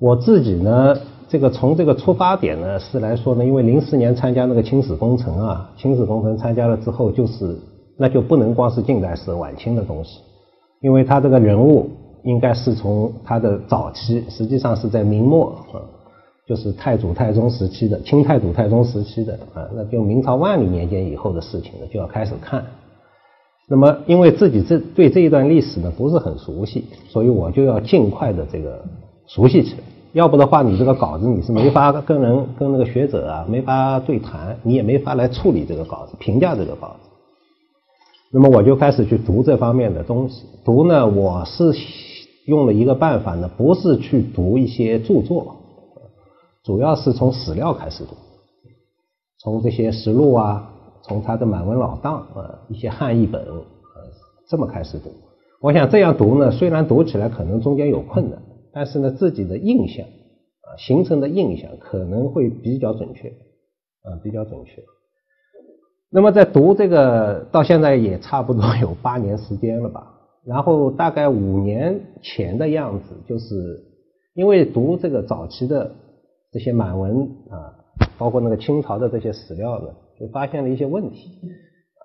我自己呢，这个从这个出发点呢是来说呢，因为零四年参加那个清史工程啊，清史工程参加了之后，就是那就不能光是近代史晚清的东西，因为他这个人物应该是从他的早期，实际上是在明末啊，就是太祖太宗时期的，清太祖太宗时期的啊，那就明朝万历年间以后的事情呢，就要开始看。那么，因为自己这对这一段历史呢不是很熟悉，所以我就要尽快的这个熟悉起来。要不的话，你这个稿子你是没法跟人跟那个学者啊没法对谈，你也没法来处理这个稿子，评价这个稿子。那么我就开始去读这方面的东西。读呢，我是用了一个办法呢，不是去读一些著作，主要是从史料开始读，从这些实录啊。从他的满文老档啊，一些汉译本啊，这么开始读。我想这样读呢，虽然读起来可能中间有困难，但是呢，自己的印象啊，形成的印象可能会比较准确啊，比较准确。那么在读这个到现在也差不多有八年时间了吧。然后大概五年前的样子，就是因为读这个早期的这些满文啊，包括那个清朝的这些史料呢。就发现了一些问题，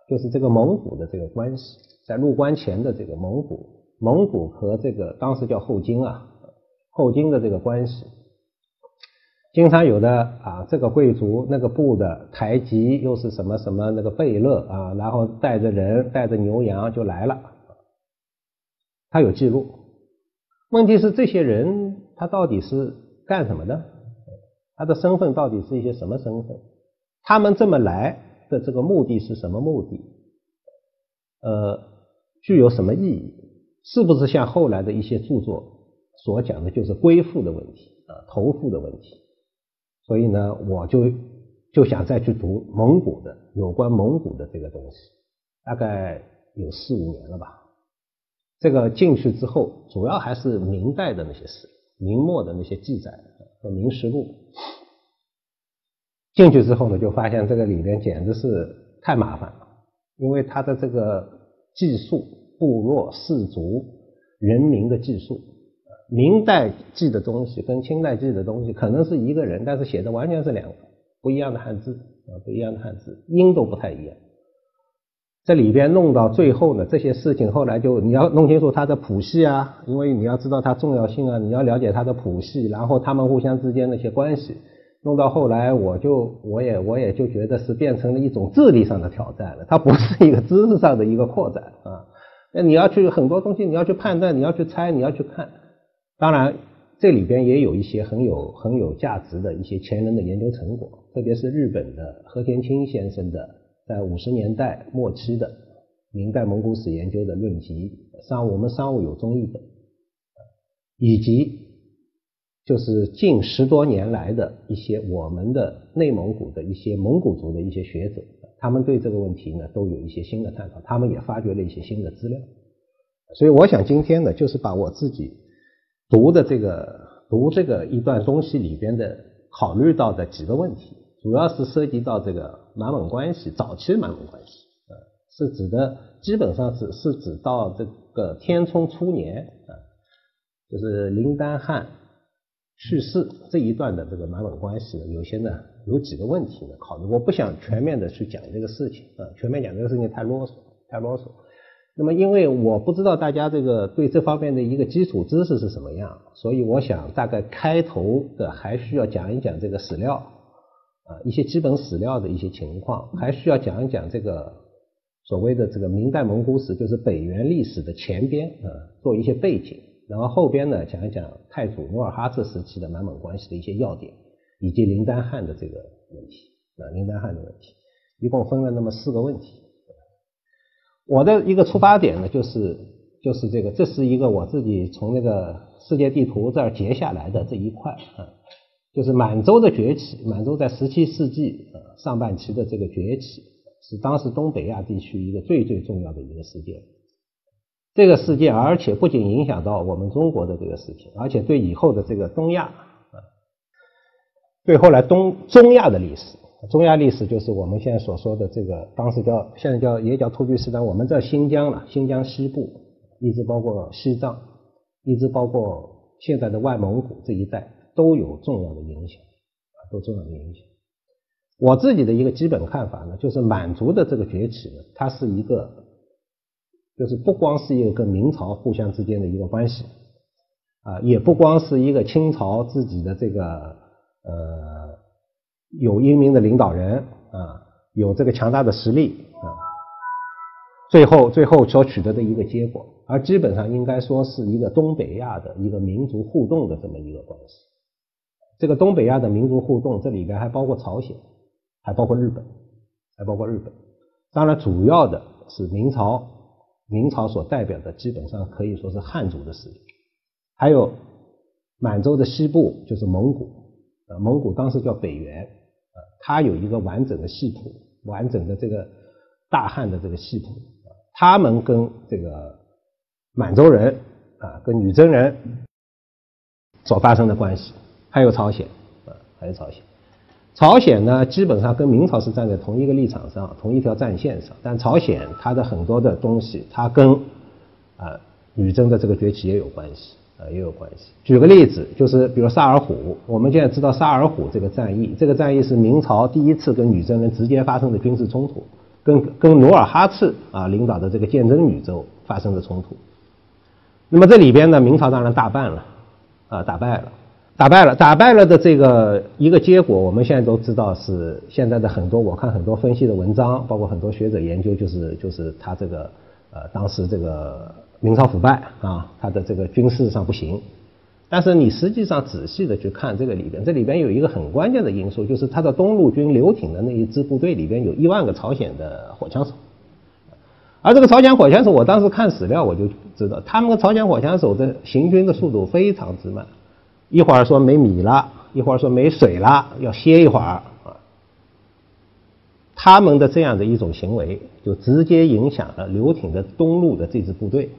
就是这个蒙古的这个关系，在入关前的这个蒙古，蒙古和这个当时叫后金啊，后金的这个关系，经常有的啊，这个贵族那个部的台吉又是什么什么那个贝勒啊，然后带着人带着牛羊就来了，他有记录。问题是这些人他到底是干什么的？他的身份到底是一些什么身份？他们这么来的这个目的是什么目的？呃，具有什么意义？是不是像后来的一些著作所讲的，就是归附的问题啊，投附的问题？所以呢，我就就想再去读蒙古的有关蒙古的这个东西，大概有四五年了吧。这个进去之后，主要还是明代的那些史，明末的那些记载和《明实录》。进去之后呢，就发现这个里面简直是太麻烦了，因为他的这个技术部落氏族人民的技术，明代记的东西跟清代记的东西可能是一个人，但是写的完全是两个不一样的汉字啊，不一样的汉字，音都不太一样。这里边弄到最后呢，这些事情后来就你要弄清楚它的谱系啊，因为你要知道它重要性啊，你要了解它的谱系，然后他们互相之间那些关系。弄到后来，我就我也我也就觉得是变成了一种智力上的挑战了，它不是一个知识上的一个扩展啊。那你要去很多东西，你要去判断，你要去猜，你要去看。当然，这里边也有一些很有很有价值的一些前人的研究成果，特别是日本的和田清先生的在五十年代末期的明代蒙古史研究的论集，商我们商务有中译本，以及。就是近十多年来的一些我们的内蒙古的一些蒙古族的一些学者，他们对这个问题呢都有一些新的探讨，他们也发掘了一些新的资料。所以我想今天呢，就是把我自己读的这个读这个一段东西里边的考虑到的几个问题，主要是涉及到这个满蒙关系，早期满蒙关系，啊，是指的基本上是是指到这个天聪初年啊，就是林丹汗。去世这一段的这个满蒙关系呢，有些呢有几个问题呢考虑，我不想全面的去讲这个事情啊，全面讲这个事情太啰嗦，太啰嗦。那么因为我不知道大家这个对这方面的一个基础知识是什么样，所以我想大概开头的还需要讲一讲这个史料啊，一些基本史料的一些情况，还需要讲一讲这个所谓的这个明代蒙古史，就是北元历史的前边啊，做一些背景。然后后边呢，讲一讲太祖努尔哈赤时期的满蒙关系的一些要点，以及林丹汗的这个问题啊，林丹汗的问题，一共分了那么四个问题。我的一个出发点呢，就是就是这个，这是一个我自己从那个世界地图这儿截下来的这一块啊，就是满洲的崛起，满洲在十七世纪啊上半期的这个崛起，是当时东北亚地区一个最最重要的一个事件。这个事件，而且不仅影响到我们中国的这个事情，而且对以后的这个东亚啊，对后来东中亚的历史，中亚历史就是我们现在所说的这个，当时叫现在叫也叫突厥斯坦，我们在新疆了，新疆西部一直包括西藏，一直包括现在的外蒙古这一带，都有重要的影响，啊，都重要的影响。我自己的一个基本看法呢，就是满族的这个崛起，它是一个，就是不光是一个跟明朝互相之间的一个关系，啊，也不光是一个清朝自己的这个呃有英明的领导人啊，有这个强大的实力啊，最后最后所取得的一个结果，而基本上应该说是一个东北亚的一个民族互动的这么一个关系。这个东北亚的民族互动，这里边还包括朝鲜。还包括日本，还包括日本。当然，主要的是明朝，明朝所代表的基本上可以说是汉族的势力。还有满洲的西部，就是蒙古，啊，蒙古当时叫北元，啊，它有一个完整的系统，完整的这个大汉的这个系统。他们跟这个满洲人，啊，跟女真人所发生的关系，还有朝鲜，啊，还有朝鲜。朝鲜呢，基本上跟明朝是站在同一个立场上，同一条战线上。但朝鲜它的很多的东西，它跟啊女真的这个崛起也有关系啊，也有关系。举个例子，就是比如萨尔浒，我们现在知道萨尔浒这个战役，这个战役是明朝第一次跟女真人直接发生的军事冲突，跟跟努尔哈赤啊领导的这个鉴真女州发生的冲突。那么这里边呢，明朝当然大败了啊，打败了。打败了，打败了的这个一个结果，我们现在都知道是现在的很多，我看很多分析的文章，包括很多学者研究，就是就是他这个呃当时这个明朝腐败啊，他的这个军事上不行。但是你实际上仔细的去看这个里边，这里边有一个很关键的因素，就是他的东路军刘挺的那一支部队里边有一万个朝鲜的火枪手，而这个朝鲜火枪手，我当时看史料我就知道，他们的朝鲜火枪手的行军的速度非常之慢。一会儿说没米了，一会儿说没水了，要歇一会儿啊。他们的这样的一种行为，就直接影响了刘挺的东路的这支部队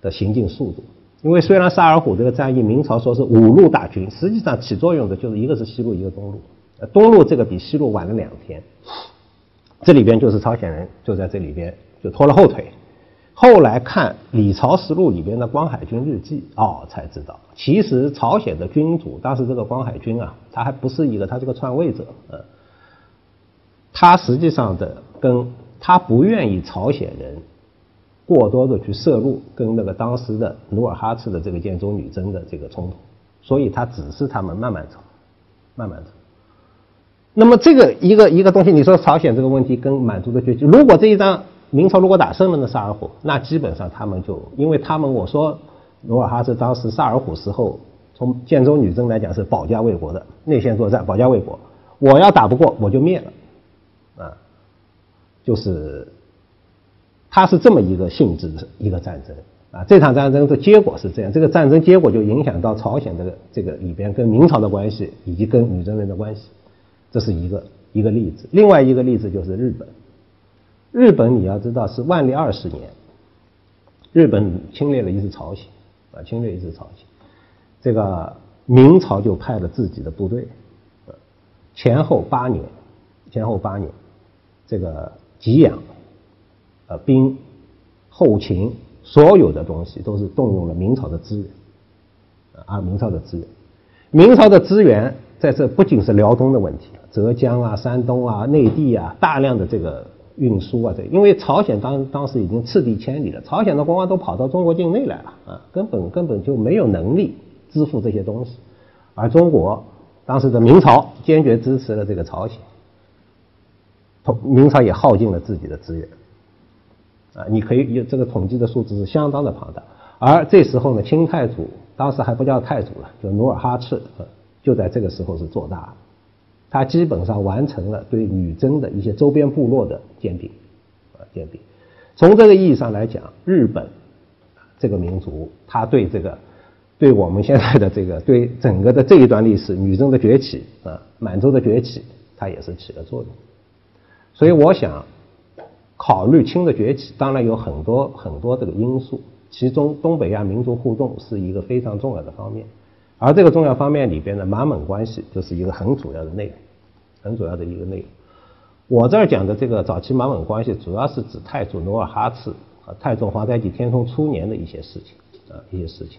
的行进速度。因为虽然萨尔浒这个战役，明朝说是五路大军，实际上起作用的就是一个是西路，一个东路。东路这个比西路晚了两天，这里边就是朝鲜人就在这里边就拖了后腿。后来看《李朝实录》里边的光海军日记，哦，才知道，其实朝鲜的君主当时这个光海军啊，他还不是一个，他是个篡位者，呃，他实际上的跟他不愿意朝鲜人过多的去摄入跟那个当时的努尔哈赤的这个建州女真的这个冲突，所以他指示他们慢慢走，慢慢走。那么这个一个一个东西，你说朝鲜这个问题跟满族的崛起，如果这一张。明朝如果打胜了那萨尔浒，那基本上他们就，因为他们我说努尔哈赤当时萨尔浒时候，从建州女真来讲是保家卫国的内线作战，保家卫国。我要打不过我就灭了，啊，就是他是这么一个性质的一个战争啊。这场战争的结果是这样，这个战争结果就影响到朝鲜的这个里边跟明朝的关系以及跟女真人的关系，这是一个一个例子。另外一个例子就是日本。日本你要知道是万历二十年，日本侵略了一次朝鲜，啊，侵略一次朝鲜，这个明朝就派了自己的部队，前后八年，前后八年，这个给养，呃，兵，后勤，所有的东西都是动用了明朝的资源，啊，明朝的资源，明朝的资源在这不仅是辽东的问题，浙江啊、山东啊、内地啊，大量的这个。运输啊，这因为朝鲜当当时已经赤地千里了，朝鲜的国王都跑到中国境内来了啊，根本根本就没有能力支付这些东西，而中国当时的明朝坚决支持了这个朝鲜，统明朝也耗尽了自己的资源，啊，你可以有这个统计的数字是相当的庞大，而这时候呢，清太祖当时还不叫太祖了，就努尔哈赤，就在这个时候是做大。他基本上完成了对女真的一些周边部落的兼并，啊，兼并。从这个意义上来讲，日本这个民族，他对这个，对我们现在的这个，对整个的这一段历史，女真的崛起啊，满洲的崛起，它也是起了作用。所以我想，考虑清的崛起，当然有很多很多这个因素，其中东北亚民族互动是一个非常重要的方面。而这个重要方面里边的满蒙关系就是一个很主要的内容，很主要的一个内容。我这儿讲的这个早期满蒙关系，主要是指太祖努尔哈赤和太宗皇太极天聪初年的一些事情啊，一些事情。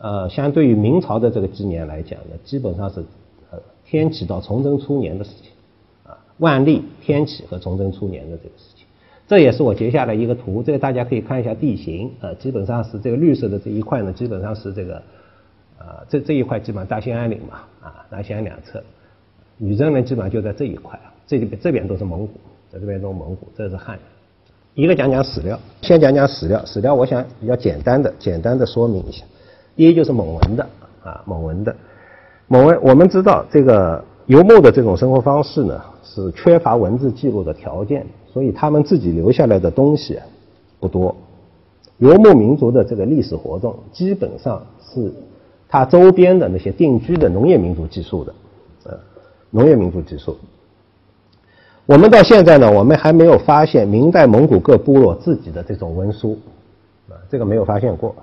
呃，相对于明朝的这个纪年来讲呢，基本上是呃天启到崇祯初年的事情，啊，万历、天启和崇祯初年的这个事。这也是我截下来一个图，这个大家可以看一下地形，呃，基本上是这个绿色的这一块呢，基本上是这个，呃，这这一块基本上大兴安岭嘛，啊，大兴安两侧，女真人基本上就在这一块，这里这边都是蒙古，在这边都是蒙古，这是汉。一个讲讲史料，先讲讲史料，史料我想比较简单的，简单的说明一下。第一就是蒙文的啊，蒙文的，蒙文我们知道这个游牧的这种生活方式呢，是缺乏文字记录的条件，所以他们自己留下来的东西不多。游牧民族的这个历史活动，基本上是他周边的那些定居的农业民族记述的，呃，农业民族记述。我们到现在呢，我们还没有发现明代蒙古各部落自己的这种文书，啊，这个没有发现过。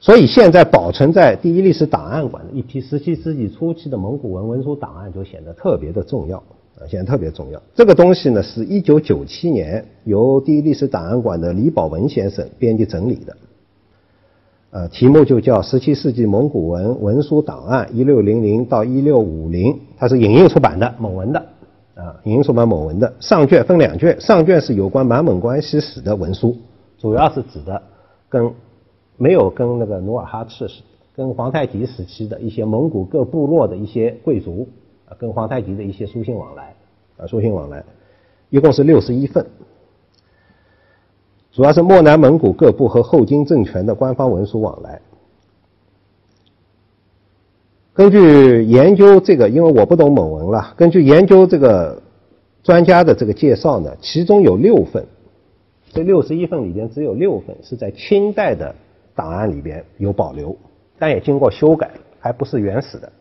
所以现在保存在第一历史档案馆的一批十七世纪初期的蒙古文文书档案就显得特别的重要啊，显得特别重要。这个东西呢，是一九九七年由第一历史档案馆的李宝文先生编辑整理的，呃，题目就叫《十七世纪蒙古文文书档案一六零零到一六五零》，它是影印出版的，蒙文的啊，影印出版蒙文的。上卷分两卷，上卷是有关满蒙关系史的文书，主要是指的跟。没有跟那个努尔哈赤、跟皇太极时期的一些蒙古各部落的一些贵族，跟皇太极的一些书信往来啊，书信往来，一共是六十一份，主要是漠南蒙古各部和后金政权的官方文书往来。根据研究这个，因为我不懂蒙文了，根据研究这个专家的这个介绍呢，其中有六份，这六十一份里边只有六份是在清代的。档案里边有保留，但也经过修改，还不是原始的。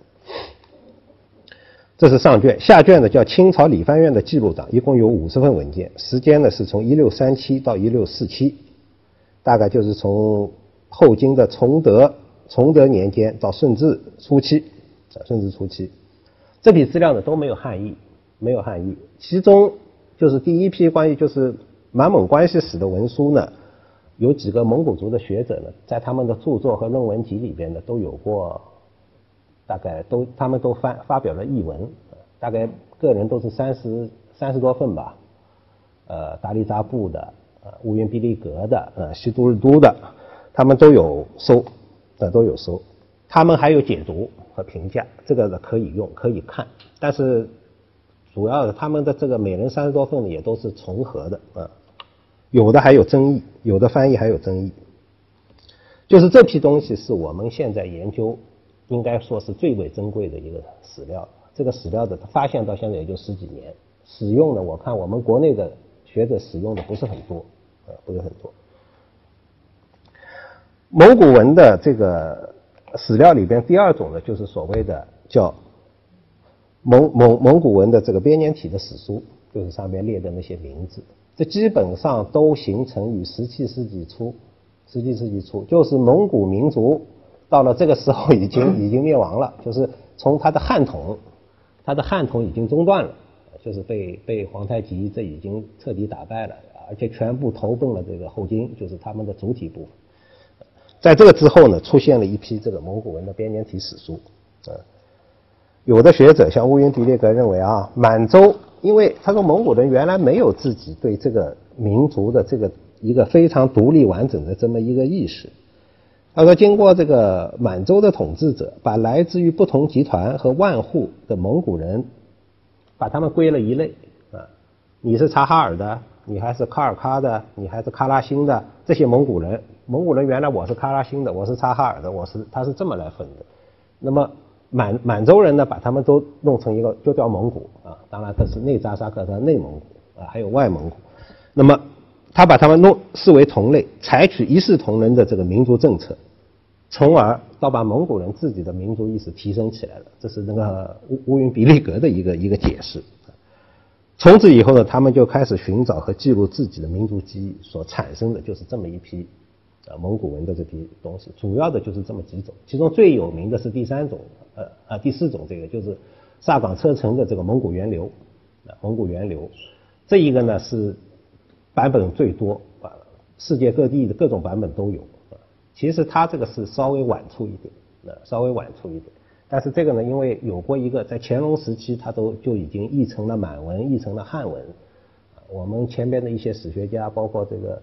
这是上卷，下卷呢叫清朝理藩院的记录档，一共有五十份文件，时间呢是从一六三七到一六四七，大概就是从后金的崇德崇德年间到顺治初期，顺治初期。这批资料呢都没有汉译，没有汉译。其中就是第一批关于就是满蒙关系史的文书呢。有几个蒙古族的学者呢，在他们的著作和论文集里边呢，都有过，大概都他们都发发表了译文，大概个人都是三十三十多份吧，呃，达利扎布的，呃，乌云比利格的，呃，西都日都的，他们都有收，呃，都有收，他们还有解读和评价，这个可以用可以看，但是主要的他们的这个每人三十多份也都是重合的，啊。有的还有争议，有的翻译还有争议。就是这批东西是我们现在研究，应该说是最为珍贵的一个史料。这个史料的发现到现在也就十几年，使用的我看我们国内的学者使用的不是很多，呃，不是很多。蒙古文的这个史料里边，第二种呢，就是所谓的叫蒙蒙蒙古文的这个编年体的史书，就是上面列的那些名字。这基本上都形成于十七世纪初，十七世纪初就是蒙古民族到了这个时候已经 已经灭亡了，就是从他的汉统，他的汉统已经中断了，就是被被皇太极这已经彻底打败了，而且全部投奔了这个后金，就是他们的主体部分。在这个之后呢，出现了一批这个蒙古文的编年体史书，呃，有的学者像乌云迪列格认为啊，满洲。因为他说蒙古人原来没有自己对这个民族的这个一个非常独立完整的这么一个意识。他说经过这个满洲的统治者，把来自于不同集团和万户的蒙古人，把他们归了一类啊，你是察哈尔的，你还是卡尔喀的，你还是喀拉辛的这些蒙古人。蒙古人原来我是喀拉辛的，我是察哈尔的，我是他是这么来分的。那么。满满洲人呢，把他们都弄成一个，就叫蒙古啊。当然，这是内扎萨克的内蒙古啊，还有外蒙古。那么，他把他们弄视为同类，采取一视同仁的这个民族政策，从而到把蒙古人自己的民族意识提升起来了。这是那个乌乌云比利格的一个一个解释。从此以后呢，他们就开始寻找和记录自己的民族记忆，所产生的就是这么一批。啊，蒙古文的这批东西，主要的就是这么几种，其中最有名的是第三种，呃呃，第四种，这个就是萨岗车臣的这个蒙古源流，啊，蒙古源流，这一个呢是版本最多，啊，世界各地的各种版本都有啊，其实他这个是稍微晚出一点，呃，稍微晚出一点。但是这个呢，因为有过一个在乾隆时期，他都就已经译成了满文，译成了汉文。我们前边的一些史学家，包括这个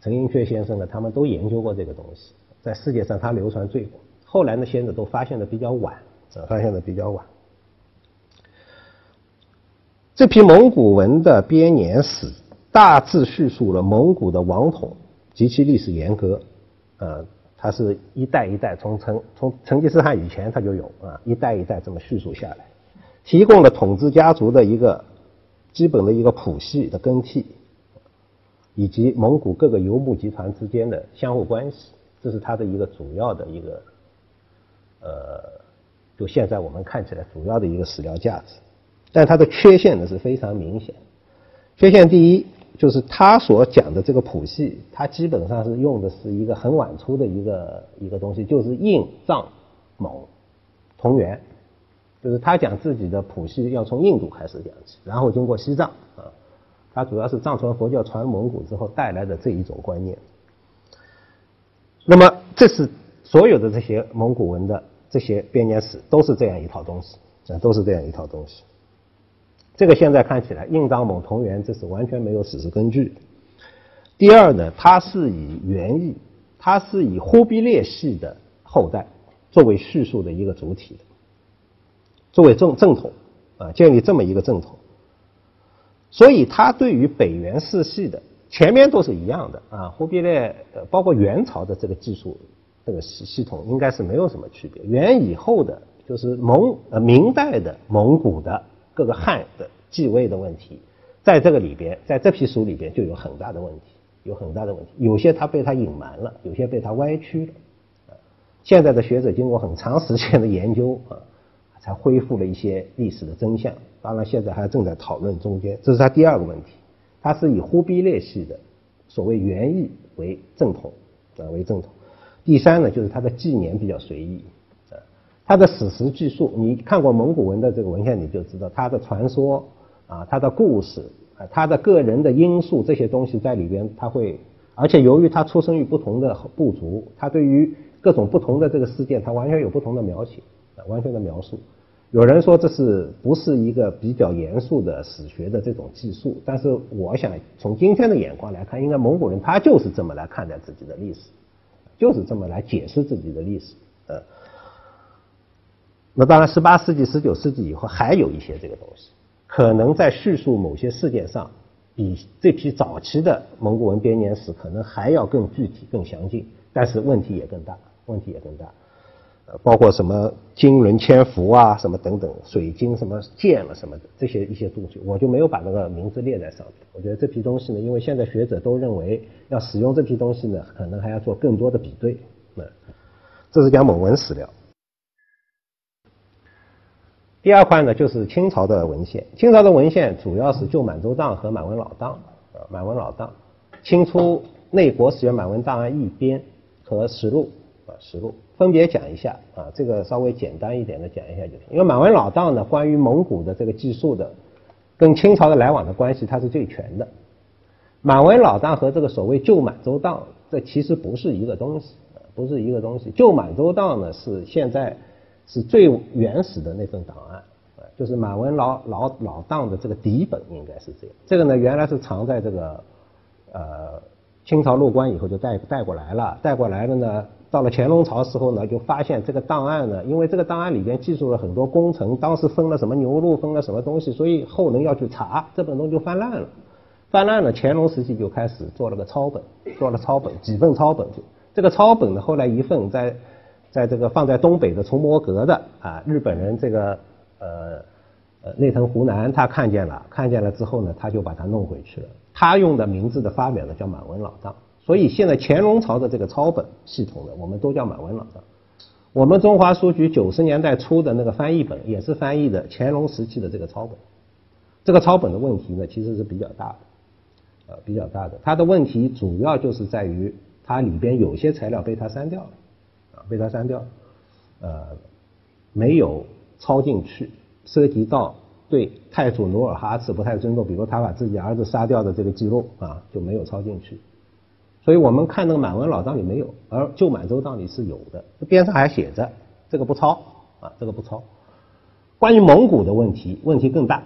陈寅恪先生呢，他们都研究过这个东西，在世界上它流传最广。后来呢，现在都发现的比较晚，发现的比较晚。这批蒙古文的编年史大致叙述了蒙古的王统及其历史沿革，呃，它是一代一代从成从成吉思汗以前它就有啊，一代一代这么叙述下来，提供了统治家族的一个。基本的一个谱系的更替，以及蒙古各个游牧集团之间的相互关系，这是它的一个主要的一个，呃，就现在我们看起来主要的一个史料价值。但它的缺陷呢是非常明显。缺陷第一就是他所讲的这个谱系，它基本上是用的是一个很晚出的一个一个东西，就是印藏蒙同源。就是他讲自己的谱系要从印度开始讲起，然后经过西藏啊，他主要是藏传佛教传蒙古之后带来的这一种观念。那么，这是所有的这些蒙古文的这些编年史都是这样一套东西，啊，都是这样一套东西。这个现在看起来，印藏蒙同源，这是完全没有史实根据。第二呢，它是以元译，它是以忽必烈系的后代作为叙述的一个主体的。作为正正统啊，建立这么一个正统，所以他对于北元世系的前面都是一样的啊，忽必烈呃，包括元朝的这个技术这个系系统应该是没有什么区别。元以后的，就是蒙呃明代的蒙古的各个汉的继位的问题，在这个里边，在这批书里边就有很大的问题，有很大的问题，有些他被他隐瞒了，有些被他歪曲了。现在的学者经过很长时间的研究啊。才恢复了一些历史的真相，当然现在还正在讨论中间。这是他第二个问题，他是以忽必烈系的所谓元义为正统啊为正统。第三呢，就是他的纪年比较随意他的史实记述，你看过蒙古文的这个文献，你就知道他的传说啊，他的故事啊，他的个人的因素这些东西在里边，他会，而且由于他出生于不同的部族，他对于各种不同的这个事件，他完全有不同的描写，完全的描述。有人说这是不是一个比较严肃的史学的这种技术？但是我想从今天的眼光来看，应该蒙古人他就是这么来看待自己的历史，就是这么来解释自己的历史。那当然，十八世纪、十九世纪以后还有一些这个东西，可能在叙述某些事件上，比这批早期的蒙古文编年史可能还要更具体、更详尽，但是问题也更大，问题也更大。呃，包括什么金轮千幅啊，什么等等，水晶什么剑了什么的这些一些东西，我就没有把那个名字列在上面。我觉得这批东西呢，因为现在学者都认为要使用这批东西呢，可能还要做更多的比对。那这是讲蒙文史料。第二块呢，就是清朝的文献。清朝的文献主要是旧满洲档和满文老档啊，满文老档，清初内国史院满文档案译编和实录啊，实录。分别讲一下啊，这个稍微简单一点的讲一下就行。因为满文老档呢，关于蒙古的这个技术的，跟清朝的来往的关系，它是最全的。满文老档和这个所谓旧满洲档，这其实不是一个东西，不是一个东西。旧满洲档呢，是现在是最原始的那份档案，啊，就是满文老老老档的这个底本应该是这样。这个呢，原来是藏在这个呃清朝入关以后就带带过来了，带过来了呢。到了乾隆朝时候呢，就发现这个档案呢，因为这个档案里边记述了很多工程，当时分了什么牛录，分了什么东西，所以后人要去查，这本东西就翻烂了。翻烂了，乾隆时期就开始做了个抄本，做了抄本，几份抄本。这个抄本呢，后来一份在在这个放在东北的崇摩阁的啊，日本人这个呃呃内藤湖南他看见了，看见了之后呢，他就把它弄回去了。他用的名字的发表呢，叫满文老档。所以现在乾隆朝的这个抄本系统的，我们都叫满文老档。我们中华书局九十年代初的那个翻译本，也是翻译的乾隆时期的这个抄本。这个抄本的问题呢，其实是比较大的，呃，比较大的。它的问题主要就是在于它里边有些材料被它删掉了，被他删掉，呃，没有抄进去，涉及到对太祖努尔哈赤不太尊重，比如他把自己儿子杀掉的这个记录啊，就没有抄进去。所以我们看那个满文老章里没有，而旧满洲档里是有的，边上还写着这个不抄啊，这个不抄。关于蒙古的问题，问题更大。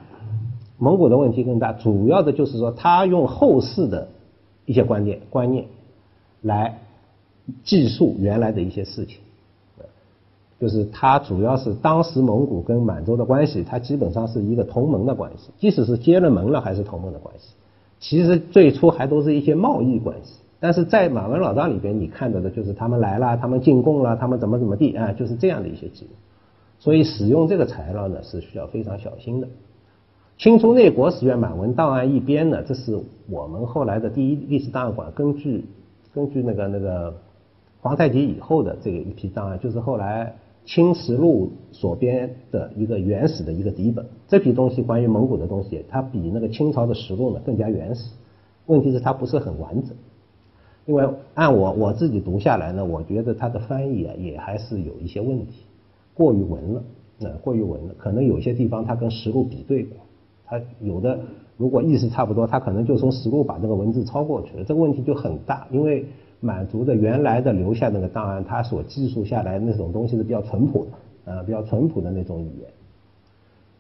蒙古的问题更大，主要的就是说他用后世的一些观念观念来记述原来的一些事情，就是它主要是当时蒙古跟满洲的关系，它基本上是一个同盟的关系，即使是结了盟了，还是同盟的关系。其实最初还都是一些贸易关系，但是在满文老章里边，你看到的就是他们来了，他们进贡了，他们怎么怎么地啊，就是这样的一些记录。所以使用这个材料呢，是需要非常小心的。清初内国史院满文档案一编呢，这是我们后来的第一历史档案馆根据根据那个那个皇太极以后的这一批档案，就是后来清实录所编的一个原始的一个底本。这批东西关于蒙古的东西，它比那个清朝的实录呢更加原始。问题是它不是很完整，因为按我我自己读下来呢，我觉得它的翻译啊也还是有一些问题，过于文了，那过于文了，可能有些地方它跟实录比对过。它有的如果意思差不多，它可能就从实录把这个文字抄过去了，这个问题就很大。因为满族的原来的留下那个档案，他所记述下来那种东西是比较淳朴的，啊，比较淳朴的那种语言。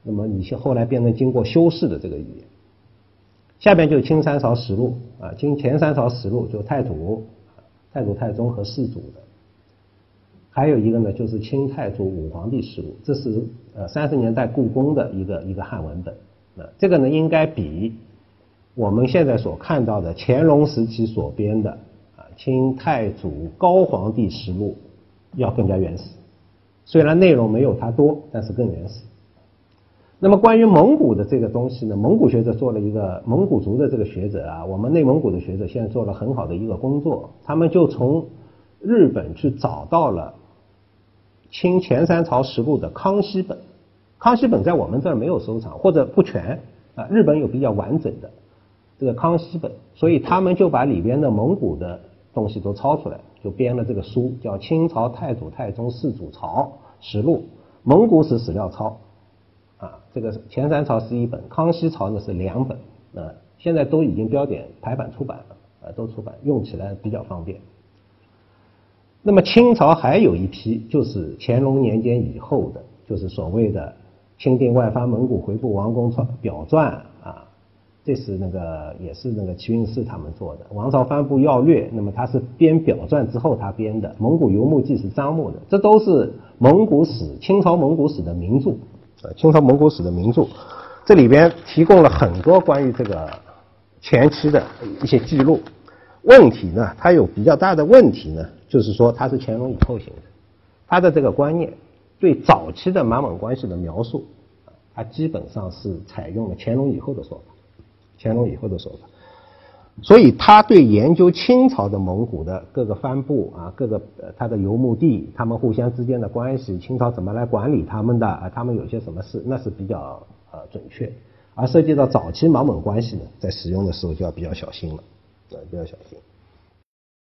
那么你后来变成经过修饰的这个语言。下边就是清三朝实录啊，清前三朝实录就太祖、太祖太宗和世祖的。还有一个呢，就是清太祖武皇帝实录，这是呃三十年代故宫的一个一个汉文本。啊这个呢，应该比我们现在所看到的乾隆时期所编的《清太祖高皇帝实录》要更加原始。虽然内容没有它多，但是更原始。那么关于蒙古的这个东西呢，蒙古学者做了一个蒙古族的这个学者啊，我们内蒙古的学者现在做了很好的一个工作，他们就从日本去找到了清前三朝实录的康熙本。康熙本在我们这儿没有收藏，或者不全啊。日本有比较完整的这个康熙本，所以他们就把里边的蒙古的东西都抄出来，就编了这个书，叫《清朝太祖太宗世祖朝实录》，蒙古史史料抄啊。这个前三朝是一本，康熙朝呢是两本啊。现在都已经标点排版出版了啊，都出版，用起来比较方便。那么清朝还有一批，就是乾隆年间以后的，就是所谓的。钦定外藩蒙古回部王公传表传，这是那个也是那个齐运寺他们做的《王朝藩部要略》，那么他是编表传之后他编的《蒙古游牧记》是张牧的，这都是蒙古史清朝蒙古史的名著啊，清朝蒙古史的名著，这里边提供了很多关于这个前期的一些记录。问题呢，它有比较大的问题呢，就是说它是乾隆以后写的，他的这个观念。对早期的满蒙关系的描述，它基本上是采用了乾隆以后的说法，乾隆以后的说法，所以他对研究清朝的蒙古的各个藩部啊，各个呃他的游牧地，他们互相之间的关系，清朝怎么来管理他们的啊，他们有些什么事，那是比较呃准确，而涉及到早期满蒙关系呢，在使用的时候就要比较小心了，呃，比较小心。